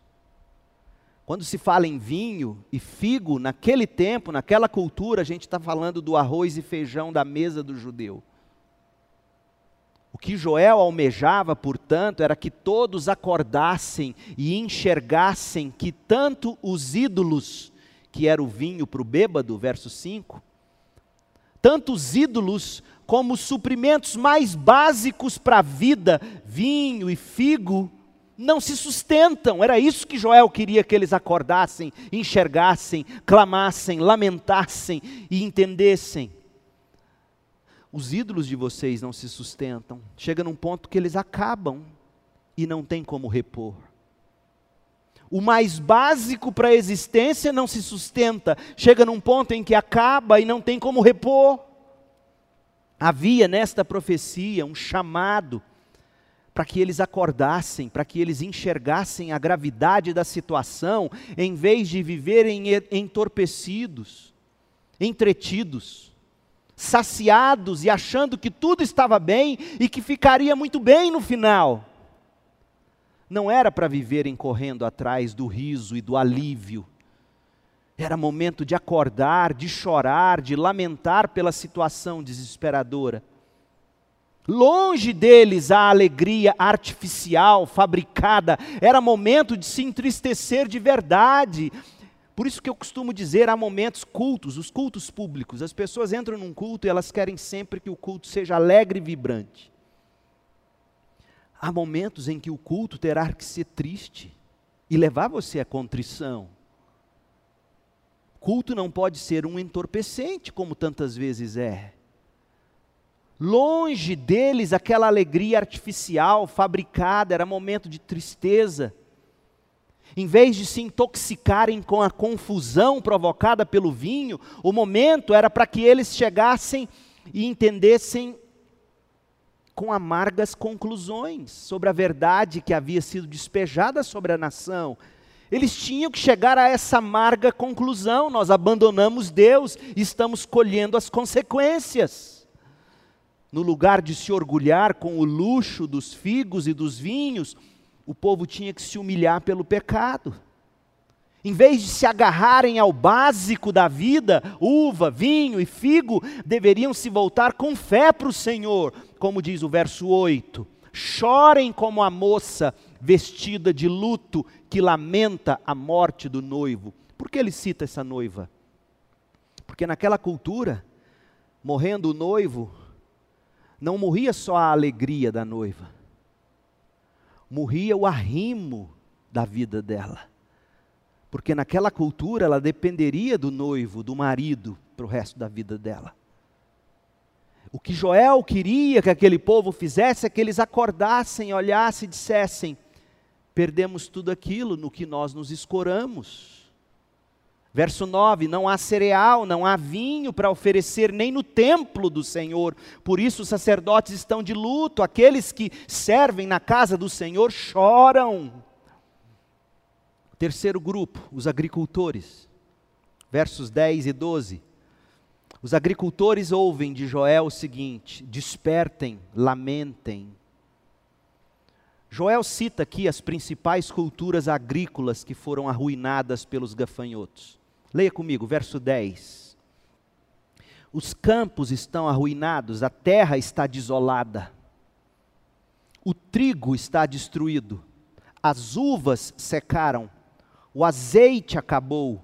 Quando se fala em vinho e figo, naquele tempo, naquela cultura, a gente está falando do arroz e feijão da mesa do judeu. O que Joel almejava, portanto, era que todos acordassem e enxergassem que tanto os ídolos, que era o vinho para o bêbado, verso 5, tanto os ídolos como os suprimentos mais básicos para a vida, vinho e figo, não se sustentam. Era isso que Joel queria que eles acordassem, enxergassem, clamassem, lamentassem e entendessem. Os ídolos de vocês não se sustentam. Chega num ponto que eles acabam e não tem como repor. O mais básico para a existência não se sustenta. Chega num ponto em que acaba e não tem como repor. Havia nesta profecia um chamado para que eles acordassem, para que eles enxergassem a gravidade da situação, em vez de viverem entorpecidos, entretidos, saciados e achando que tudo estava bem e que ficaria muito bem no final. Não era para viverem correndo atrás do riso e do alívio. Era momento de acordar, de chorar, de lamentar pela situação desesperadora. Longe deles a alegria artificial, fabricada, era momento de se entristecer de verdade. Por isso que eu costumo dizer, há momentos cultos, os cultos públicos, as pessoas entram num culto e elas querem sempre que o culto seja alegre e vibrante. Há momentos em que o culto terá que ser triste e levar você à contrição. Culto não pode ser um entorpecente, como tantas vezes é. Longe deles aquela alegria artificial, fabricada, era momento de tristeza. Em vez de se intoxicarem com a confusão provocada pelo vinho, o momento era para que eles chegassem e entendessem com amargas conclusões sobre a verdade que havia sido despejada sobre a nação. Eles tinham que chegar a essa amarga conclusão: nós abandonamos Deus e estamos colhendo as consequências no lugar de se orgulhar com o luxo dos figos e dos vinhos, o povo tinha que se humilhar pelo pecado. Em vez de se agarrarem ao básico da vida, uva, vinho e figo, deveriam se voltar com fé para o Senhor, como diz o verso 8. Chorem como a moça vestida de luto que lamenta a morte do noivo. Por que ele cita essa noiva? Porque naquela cultura, morrendo o noivo, não morria só a alegria da noiva, morria o arrimo da vida dela. Porque naquela cultura ela dependeria do noivo, do marido, para o resto da vida dela. O que Joel queria que aquele povo fizesse é que eles acordassem, olhassem e dissessem: perdemos tudo aquilo no que nós nos escoramos Verso 9: Não há cereal, não há vinho para oferecer nem no templo do Senhor, por isso os sacerdotes estão de luto, aqueles que servem na casa do Senhor choram. Terceiro grupo, os agricultores, versos 10 e 12. Os agricultores ouvem de Joel o seguinte: despertem, lamentem. Joel cita aqui as principais culturas agrícolas que foram arruinadas pelos gafanhotos. Leia comigo, verso 10. Os campos estão arruinados, a terra está desolada, o trigo está destruído, as uvas secaram, o azeite acabou.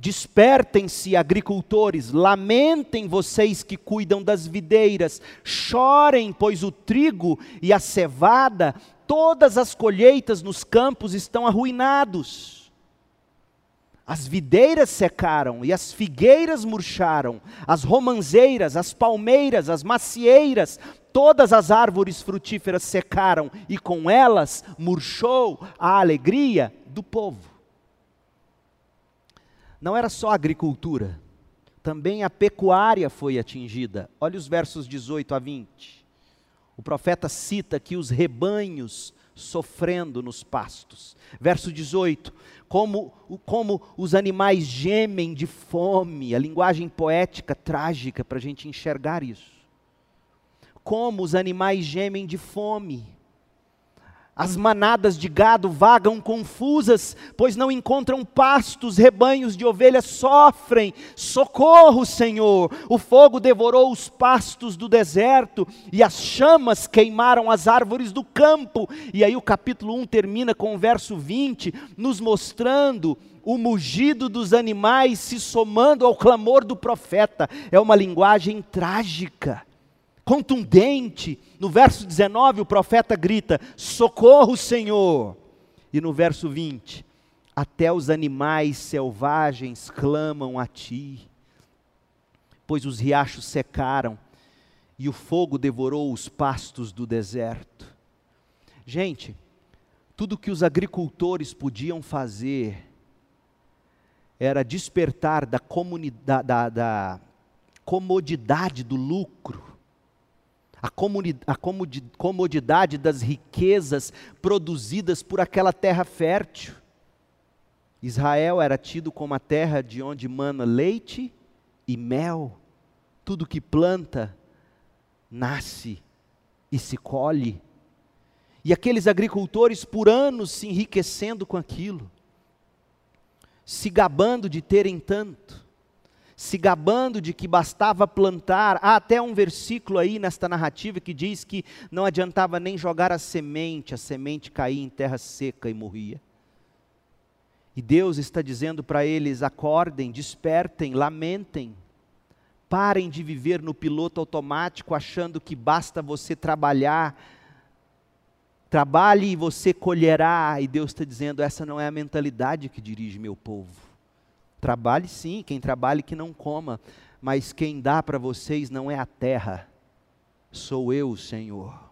Despertem-se, agricultores, lamentem vocês que cuidam das videiras, chorem, pois o trigo e a cevada, todas as colheitas nos campos estão arruinados. As videiras secaram e as figueiras murcharam, as romanzeiras, as palmeiras, as macieiras, todas as árvores frutíferas secaram e com elas murchou a alegria do povo. Não era só agricultura, também a pecuária foi atingida. Olha os versos 18 a 20. O profeta cita aqui os rebanhos sofrendo nos pastos. Verso 18: como, como os animais gemem de fome, a linguagem poética trágica para a gente enxergar isso. Como os animais gemem de fome. As manadas de gado vagam confusas, pois não encontram pastos, rebanhos de ovelhas sofrem. Socorro, Senhor! O fogo devorou os pastos do deserto e as chamas queimaram as árvores do campo. E aí o capítulo 1 termina com o verso 20, nos mostrando o mugido dos animais se somando ao clamor do profeta. É uma linguagem trágica contundente. No verso 19, o profeta grita: Socorro, Senhor! E no verso 20, até os animais selvagens clamam a ti, pois os riachos secaram e o fogo devorou os pastos do deserto. Gente, tudo que os agricultores podiam fazer era despertar da, da, da, da comodidade do lucro a, comodidade das riquezas produzidas por aquela terra fértil. Israel era tido como a terra de onde mana leite e mel. Tudo que planta, nasce e se colhe. E aqueles agricultores por anos se enriquecendo com aquilo, se gabando de terem tanto se gabando de que bastava plantar. Há até um versículo aí nesta narrativa que diz que não adiantava nem jogar a semente, a semente caía em terra seca e morria. E Deus está dizendo para eles: acordem, despertem, lamentem. Parem de viver no piloto automático achando que basta você trabalhar. Trabalhe e você colherá. E Deus está dizendo: essa não é a mentalidade que dirige meu povo. Trabalhe sim, quem trabalhe que não coma, mas quem dá para vocês não é a terra, sou eu, Senhor.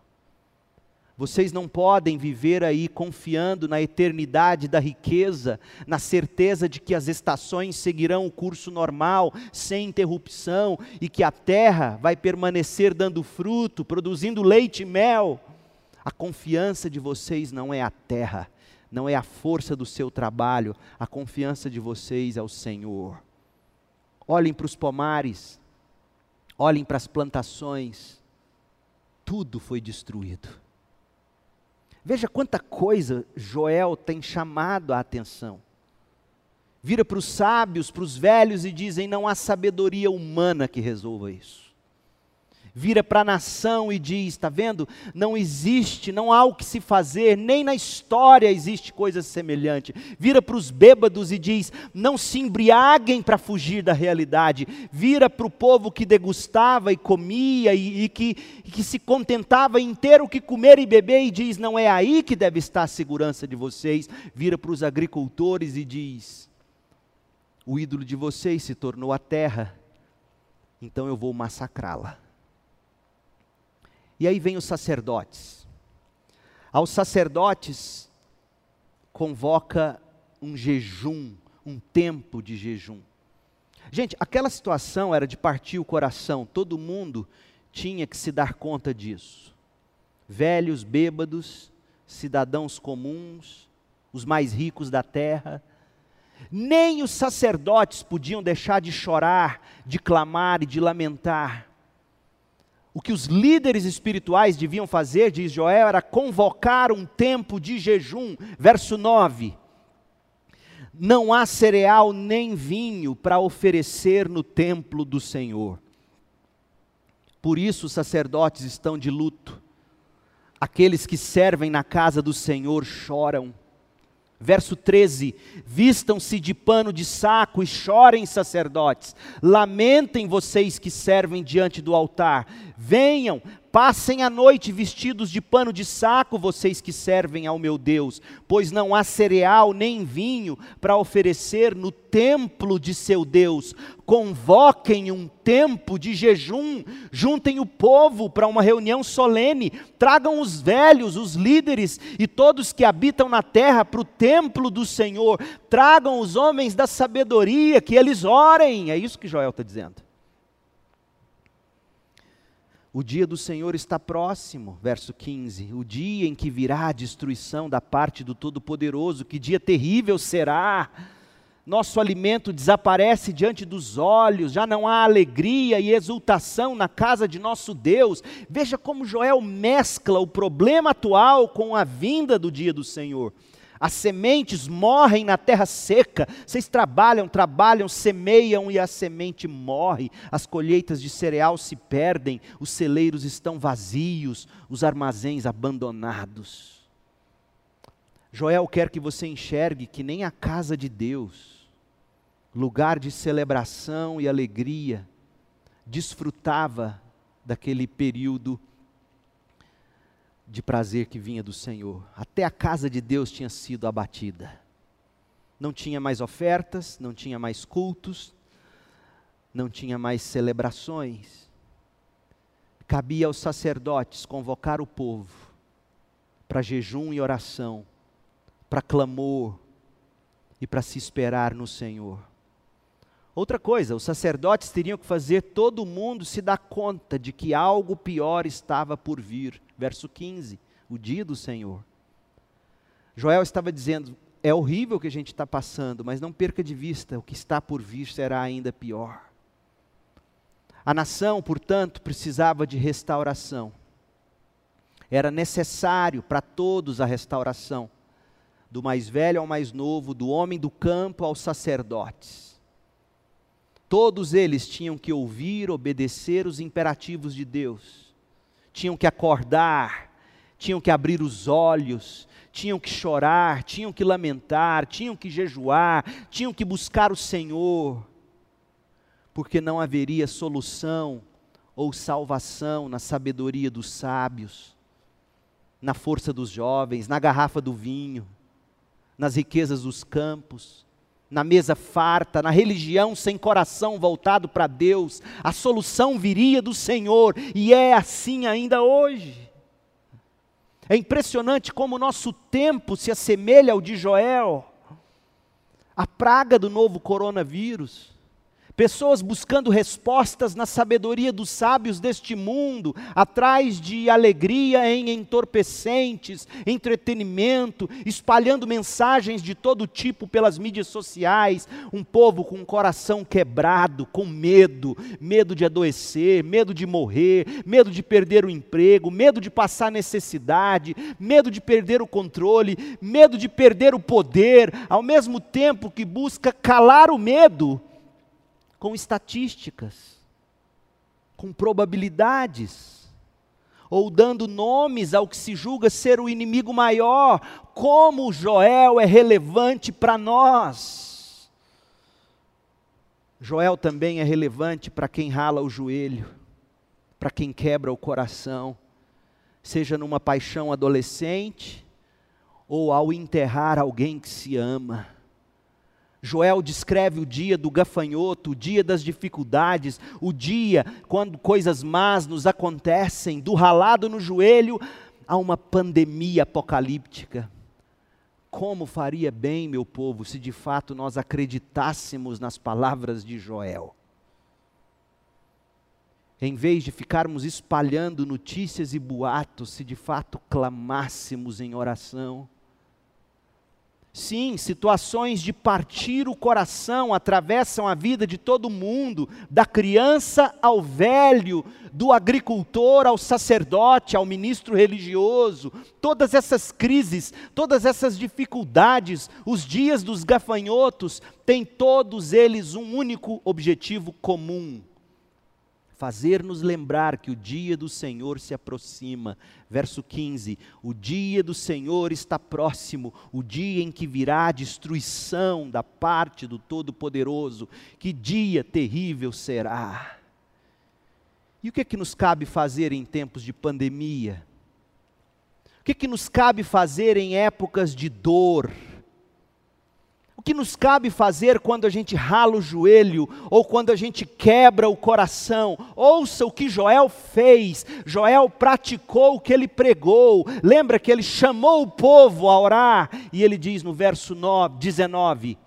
Vocês não podem viver aí confiando na eternidade da riqueza, na certeza de que as estações seguirão o curso normal, sem interrupção, e que a terra vai permanecer dando fruto, produzindo leite e mel. A confiança de vocês não é a terra, não é a força do seu trabalho, a confiança de vocês é o Senhor. Olhem para os pomares, olhem para as plantações, tudo foi destruído. Veja quanta coisa Joel tem chamado a atenção. Vira para os sábios, para os velhos e dizem: não há sabedoria humana que resolva isso vira para a nação e diz: está vendo? Não existe, não há o que se fazer, nem na história existe coisa semelhante. Vira para os bêbados e diz: não se embriaguem para fugir da realidade. Vira para o povo que degustava e comia e, e, que, e que se contentava em ter o que comer e beber e diz: não é aí que deve estar a segurança de vocês. Vira para os agricultores e diz: o ídolo de vocês se tornou a terra, então eu vou massacrá-la. E aí vem os sacerdotes. Aos sacerdotes convoca um jejum, um tempo de jejum. Gente, aquela situação era de partir o coração, todo mundo tinha que se dar conta disso. Velhos, bêbados, cidadãos comuns, os mais ricos da terra, nem os sacerdotes podiam deixar de chorar, de clamar e de lamentar. O que os líderes espirituais deviam fazer, diz Joel, era convocar um tempo de jejum. Verso 9: Não há cereal nem vinho para oferecer no templo do Senhor. Por isso os sacerdotes estão de luto. Aqueles que servem na casa do Senhor choram. Verso 13: Vistam-se de pano de saco e chorem, sacerdotes. Lamentem vocês que servem diante do altar. Venham, Passem a noite vestidos de pano de saco, vocês que servem ao meu Deus, pois não há cereal nem vinho para oferecer no templo de seu Deus. Convoquem um tempo de jejum, juntem o povo para uma reunião solene, tragam os velhos, os líderes e todos que habitam na terra para o templo do Senhor, tragam os homens da sabedoria, que eles orem. É isso que Joel está dizendo. O dia do Senhor está próximo, verso 15. O dia em que virá a destruição da parte do Todo-Poderoso, que dia terrível será! Nosso alimento desaparece diante dos olhos, já não há alegria e exultação na casa de nosso Deus. Veja como Joel mescla o problema atual com a vinda do dia do Senhor. As sementes morrem na terra seca. Vocês trabalham, trabalham, semeiam e a semente morre. As colheitas de cereal se perdem, os celeiros estão vazios, os armazéns abandonados. Joel quer que você enxergue que nem a casa de Deus, lugar de celebração e alegria, desfrutava daquele período de prazer que vinha do Senhor. Até a casa de Deus tinha sido abatida. Não tinha mais ofertas, não tinha mais cultos, não tinha mais celebrações. Cabia aos sacerdotes convocar o povo para jejum e oração, para clamor e para se esperar no Senhor. Outra coisa, os sacerdotes teriam que fazer todo mundo se dar conta de que algo pior estava por vir verso 15, o dia do Senhor. Joel estava dizendo: é horrível o que a gente está passando, mas não perca de vista, o que está por vir será ainda pior. A nação, portanto, precisava de restauração. Era necessário para todos a restauração, do mais velho ao mais novo, do homem do campo aos sacerdotes. Todos eles tinham que ouvir, obedecer os imperativos de Deus. Tinham que acordar, tinham que abrir os olhos, tinham que chorar, tinham que lamentar, tinham que jejuar, tinham que buscar o Senhor, porque não haveria solução ou salvação na sabedoria dos sábios, na força dos jovens, na garrafa do vinho, nas riquezas dos campos na mesa farta, na religião sem coração voltado para Deus, a solução viria do Senhor, e é assim ainda hoje. É impressionante como o nosso tempo se assemelha ao de Joel, a praga do novo coronavírus pessoas buscando respostas na sabedoria dos sábios deste mundo, atrás de alegria em entorpecentes, entretenimento, espalhando mensagens de todo tipo pelas mídias sociais, um povo com o coração quebrado, com medo, medo de adoecer, medo de morrer, medo de perder o emprego, medo de passar necessidade, medo de perder o controle, medo de perder o poder, ao mesmo tempo que busca calar o medo com estatísticas, com probabilidades, ou dando nomes ao que se julga ser o inimigo maior, como Joel é relevante para nós. Joel também é relevante para quem rala o joelho, para quem quebra o coração, seja numa paixão adolescente ou ao enterrar alguém que se ama Joel descreve o dia do gafanhoto, o dia das dificuldades, o dia quando coisas más nos acontecem, do ralado no joelho a uma pandemia apocalíptica. Como faria bem, meu povo, se de fato nós acreditássemos nas palavras de Joel? Em vez de ficarmos espalhando notícias e boatos, se de fato clamássemos em oração, Sim, situações de partir o coração atravessam a vida de todo mundo, da criança ao velho, do agricultor ao sacerdote, ao ministro religioso. Todas essas crises, todas essas dificuldades, os dias dos gafanhotos, têm todos eles um único objetivo comum: fazer-nos lembrar que o dia do Senhor se aproxima. Verso 15: O dia do Senhor está próximo, o dia em que virá a destruição da parte do Todo-Poderoso. Que dia terrível será! E o que é que nos cabe fazer em tempos de pandemia? O que é que nos cabe fazer em épocas de dor? O que nos cabe fazer quando a gente rala o joelho ou quando a gente quebra o coração? Ouça o que Joel fez. Joel praticou o que ele pregou. Lembra que ele chamou o povo a orar e ele diz no verso 9, 19: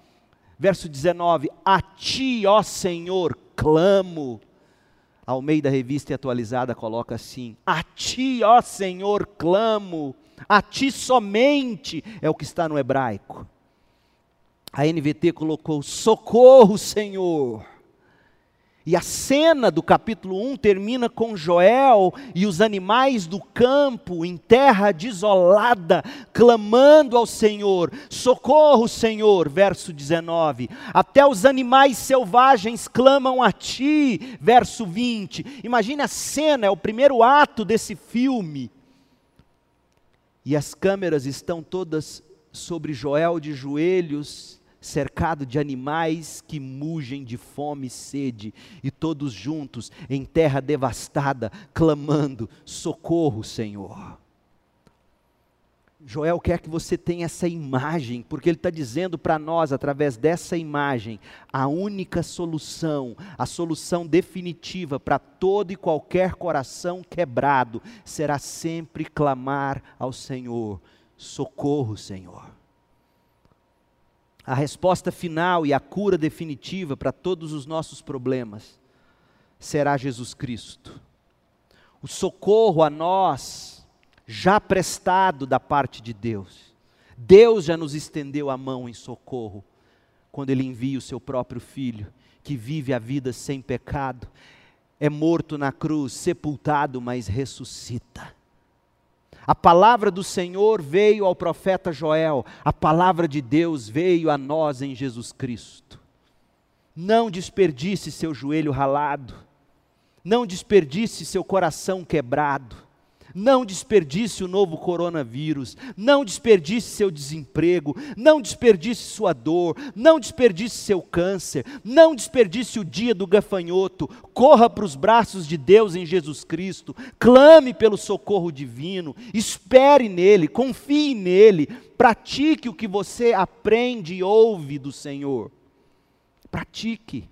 Verso 19: A ti, ó Senhor, clamo. Ao meio da revista atualizada coloca assim: A ti, ó Senhor, clamo. A ti somente é o que está no hebraico. A NVT colocou: Socorro, Senhor. E a cena do capítulo 1 termina com Joel e os animais do campo, em terra desolada, clamando ao Senhor: Socorro, Senhor, verso 19. Até os animais selvagens clamam a ti, verso 20. Imagine a cena, é o primeiro ato desse filme. E as câmeras estão todas sobre Joel de joelhos, cercado de animais que mugem de fome e sede, e todos juntos em terra devastada, clamando: socorro, Senhor. Joel quer que você tenha essa imagem, porque ele está dizendo para nós, através dessa imagem, a única solução, a solução definitiva para todo e qualquer coração quebrado, será sempre clamar ao Senhor: socorro, Senhor. A resposta final e a cura definitiva para todos os nossos problemas será Jesus Cristo. O socorro a nós, já prestado da parte de Deus. Deus já nos estendeu a mão em socorro, quando Ele envia o seu próprio Filho, que vive a vida sem pecado, é morto na cruz, sepultado, mas ressuscita a palavra do Senhor veio ao profeta Joel, a palavra de Deus veio a nós em Jesus Cristo. Não desperdice seu joelho ralado, não desperdice seu coração quebrado não desperdice o novo coronavírus, não desperdice seu desemprego, não desperdice sua dor, não desperdice seu câncer, não desperdice o dia do gafanhoto. Corra para os braços de Deus em Jesus Cristo, clame pelo socorro divino, espere nele, confie nele, pratique o que você aprende e ouve do Senhor. Pratique.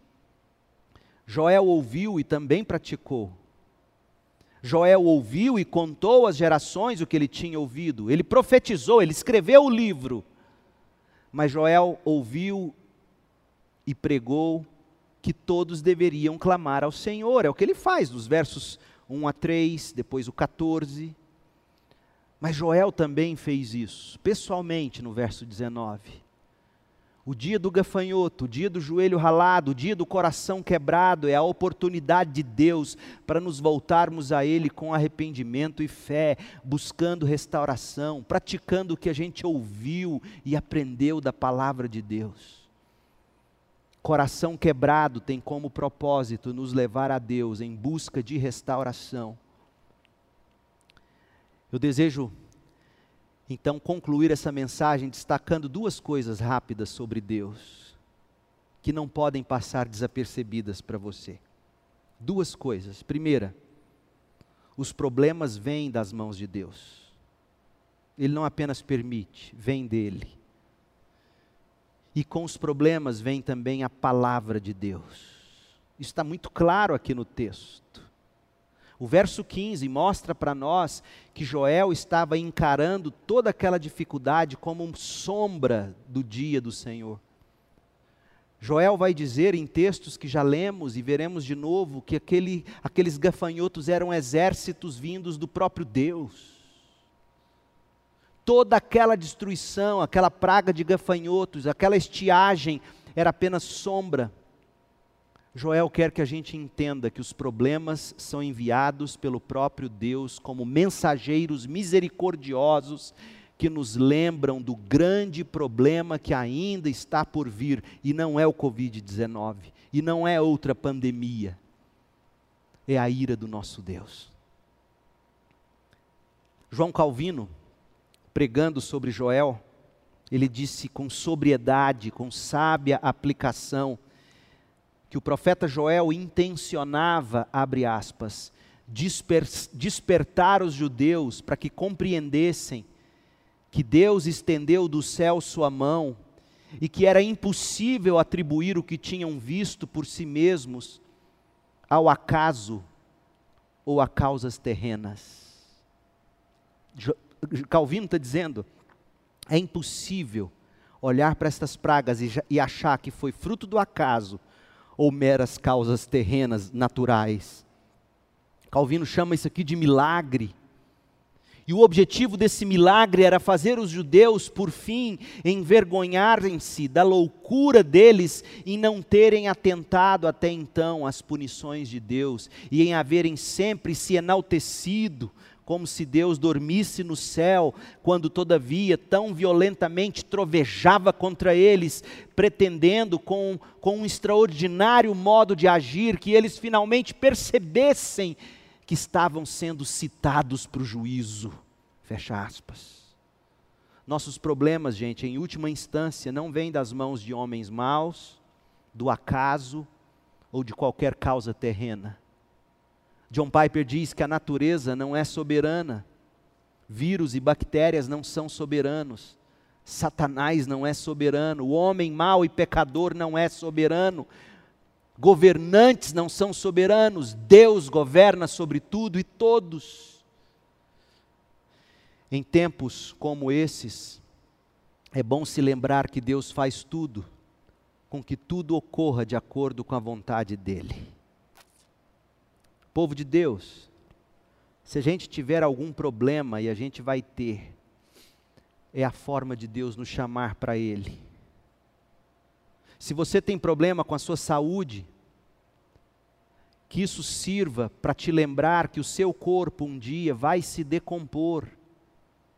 Joel ouviu e também praticou. Joel ouviu e contou às gerações o que ele tinha ouvido. Ele profetizou, ele escreveu o livro. Mas Joel ouviu e pregou que todos deveriam clamar ao Senhor. É o que ele faz nos versos 1 a 3, depois o 14. Mas Joel também fez isso, pessoalmente, no verso 19. O dia do gafanhoto, o dia do joelho ralado, o dia do coração quebrado é a oportunidade de Deus para nos voltarmos a Ele com arrependimento e fé, buscando restauração, praticando o que a gente ouviu e aprendeu da palavra de Deus. Coração quebrado tem como propósito nos levar a Deus em busca de restauração. Eu desejo então concluir essa mensagem destacando duas coisas rápidas sobre Deus, que não podem passar desapercebidas para você. Duas coisas. Primeira, os problemas vêm das mãos de Deus. Ele não apenas permite, vem dele. E com os problemas vem também a palavra de Deus. Isso está muito claro aqui no texto. O verso 15 mostra para nós que Joel estava encarando toda aquela dificuldade como sombra do dia do Senhor. Joel vai dizer em textos que já lemos e veremos de novo que aquele, aqueles gafanhotos eram exércitos vindos do próprio Deus. Toda aquela destruição, aquela praga de gafanhotos, aquela estiagem era apenas sombra Joel quer que a gente entenda que os problemas são enviados pelo próprio Deus como mensageiros misericordiosos que nos lembram do grande problema que ainda está por vir, e não é o Covid-19, e não é outra pandemia, é a ira do nosso Deus. João Calvino, pregando sobre Joel, ele disse com sobriedade, com sábia aplicação, que o profeta Joel intencionava, abre aspas, desper, despertar os judeus para que compreendessem que Deus estendeu do céu sua mão e que era impossível atribuir o que tinham visto por si mesmos ao acaso ou a causas terrenas. Calvino está dizendo: é impossível olhar para estas pragas e, e achar que foi fruto do acaso ou meras causas terrenas, naturais. Calvino chama isso aqui de milagre. E o objetivo desse milagre era fazer os judeus, por fim, envergonharem-se da loucura deles em não terem atentado até então às punições de Deus e em haverem sempre se enaltecido como se Deus dormisse no céu, quando todavia tão violentamente trovejava contra eles, pretendendo com, com um extraordinário modo de agir que eles finalmente percebessem que estavam sendo citados para o juízo. Fecha aspas. Nossos problemas, gente, em última instância, não vêm das mãos de homens maus, do acaso ou de qualquer causa terrena. John Piper diz que a natureza não é soberana, vírus e bactérias não são soberanos, Satanás não é soberano, o homem mau e pecador não é soberano, governantes não são soberanos, Deus governa sobre tudo e todos. Em tempos como esses, é bom se lembrar que Deus faz tudo, com que tudo ocorra de acordo com a vontade dEle. Povo de Deus, se a gente tiver algum problema, e a gente vai ter, é a forma de Deus nos chamar para Ele se você tem problema com a sua saúde, que isso sirva para te lembrar que o seu corpo um dia vai se decompor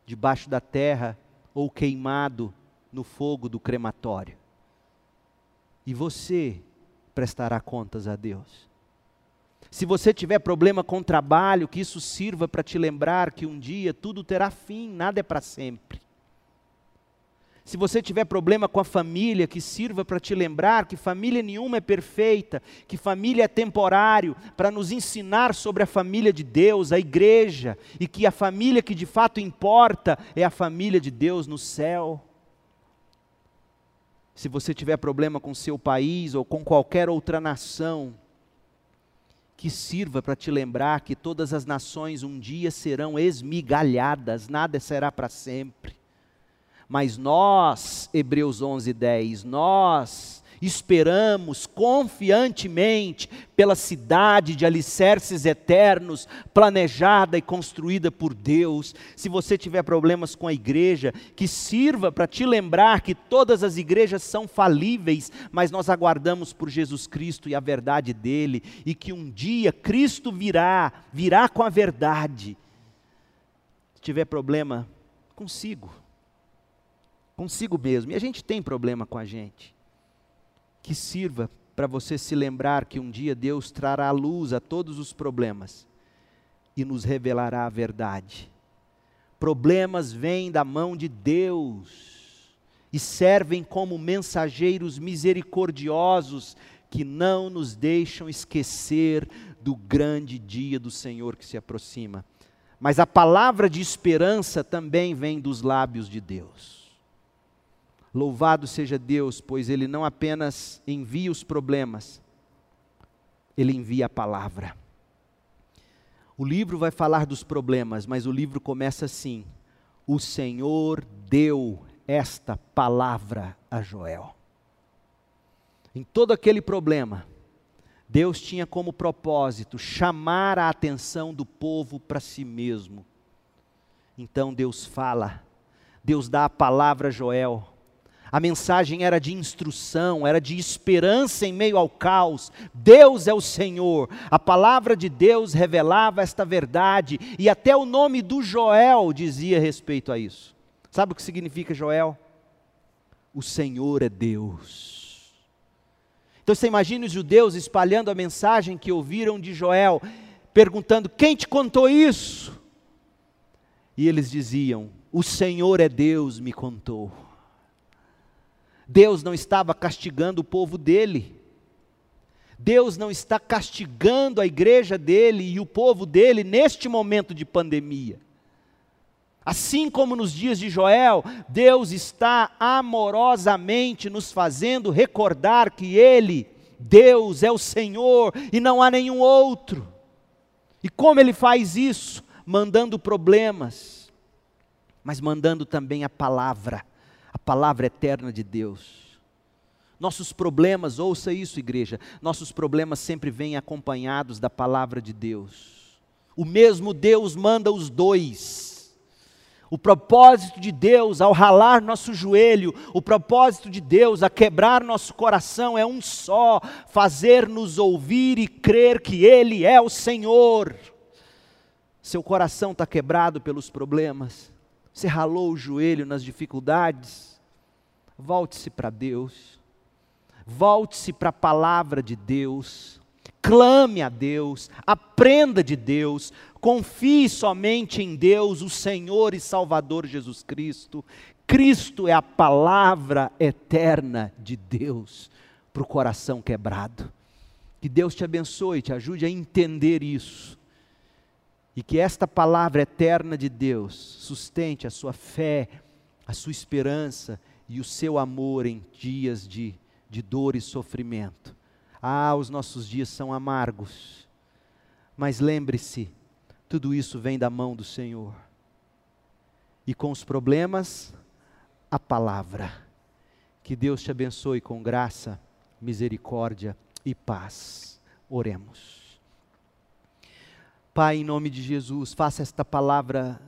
debaixo da terra ou queimado no fogo do crematório. E você prestará contas a Deus. Se você tiver problema com trabalho, que isso sirva para te lembrar que um dia tudo terá fim, nada é para sempre. Se você tiver problema com a família, que sirva para te lembrar que família nenhuma é perfeita, que família é temporário, para nos ensinar sobre a família de Deus, a igreja, e que a família que de fato importa é a família de Deus no céu. Se você tiver problema com seu país ou com qualquer outra nação, que sirva para te lembrar que todas as nações um dia serão esmigalhadas, nada será para sempre. Mas nós, Hebreus 11, 10, nós esperamos confiantemente pela cidade de alicerces eternos, planejada e construída por Deus. Se você tiver problemas com a igreja, que sirva para te lembrar que todas as igrejas são falíveis, mas nós aguardamos por Jesus Cristo e a verdade dele, e que um dia Cristo virá, virá com a verdade. Se tiver problema, consigo consigo mesmo. E a gente tem problema com a gente. Que sirva para você se lembrar que um dia Deus trará luz a todos os problemas e nos revelará a verdade. Problemas vêm da mão de Deus e servem como mensageiros misericordiosos que não nos deixam esquecer do grande dia do Senhor que se aproxima. Mas a palavra de esperança também vem dos lábios de Deus. Louvado seja Deus, pois Ele não apenas envia os problemas, Ele envia a palavra. O livro vai falar dos problemas, mas o livro começa assim: O Senhor deu esta palavra a Joel. Em todo aquele problema, Deus tinha como propósito chamar a atenção do povo para si mesmo. Então Deus fala, Deus dá a palavra a Joel a mensagem era de instrução, era de esperança em meio ao caos. Deus é o Senhor. A palavra de Deus revelava esta verdade e até o nome do Joel dizia respeito a isso. Sabe o que significa Joel? O Senhor é Deus. Então você imagina os judeus espalhando a mensagem que ouviram de Joel, perguntando: quem te contou isso? E eles diziam: O Senhor é Deus, me contou. Deus não estava castigando o povo dele. Deus não está castigando a igreja dele e o povo dele neste momento de pandemia. Assim como nos dias de Joel, Deus está amorosamente nos fazendo recordar que Ele, Deus, é o Senhor e não há nenhum outro. E como Ele faz isso? Mandando problemas, mas mandando também a palavra, a palavra eterna de Deus. Nossos problemas, ouça isso, igreja, nossos problemas sempre vêm acompanhados da palavra de Deus. O mesmo Deus manda os dois. O propósito de Deus ao ralar nosso joelho, o propósito de Deus a quebrar nosso coração é um só: fazer-nos ouvir e crer que Ele é o Senhor. Seu coração está quebrado pelos problemas, você ralou o joelho nas dificuldades, volte-se para Deus Volte-se para a palavra de Deus, clame a Deus, aprenda de Deus, confie somente em Deus, o Senhor e Salvador Jesus Cristo. Cristo é a palavra eterna de Deus para o coração quebrado. Que Deus te abençoe, te ajude a entender isso. E que esta palavra eterna de Deus sustente a sua fé, a sua esperança e o seu amor em dias de de dor e sofrimento. Ah, os nossos dias são amargos. Mas lembre-se, tudo isso vem da mão do Senhor. E com os problemas, a palavra. Que Deus te abençoe com graça, misericórdia e paz. Oremos. Pai, em nome de Jesus, faça esta palavra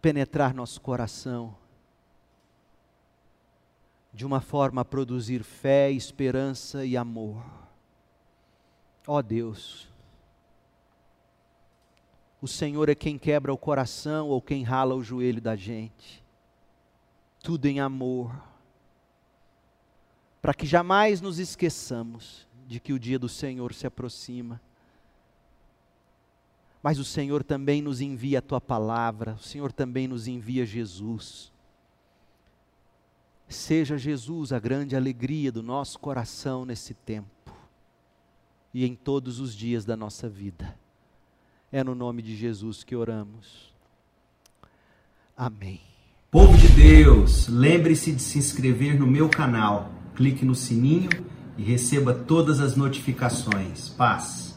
penetrar nosso coração de uma forma a produzir fé, esperança e amor. Ó oh Deus, o Senhor é quem quebra o coração ou quem rala o joelho da gente. Tudo em amor. Para que jamais nos esqueçamos de que o dia do Senhor se aproxima. Mas o Senhor também nos envia a tua palavra, o Senhor também nos envia Jesus Seja Jesus a grande alegria do nosso coração nesse tempo e em todos os dias da nossa vida. É no nome de Jesus que oramos. Amém. Povo de Deus, lembre-se de se inscrever no meu canal, clique no sininho e receba todas as notificações. Paz.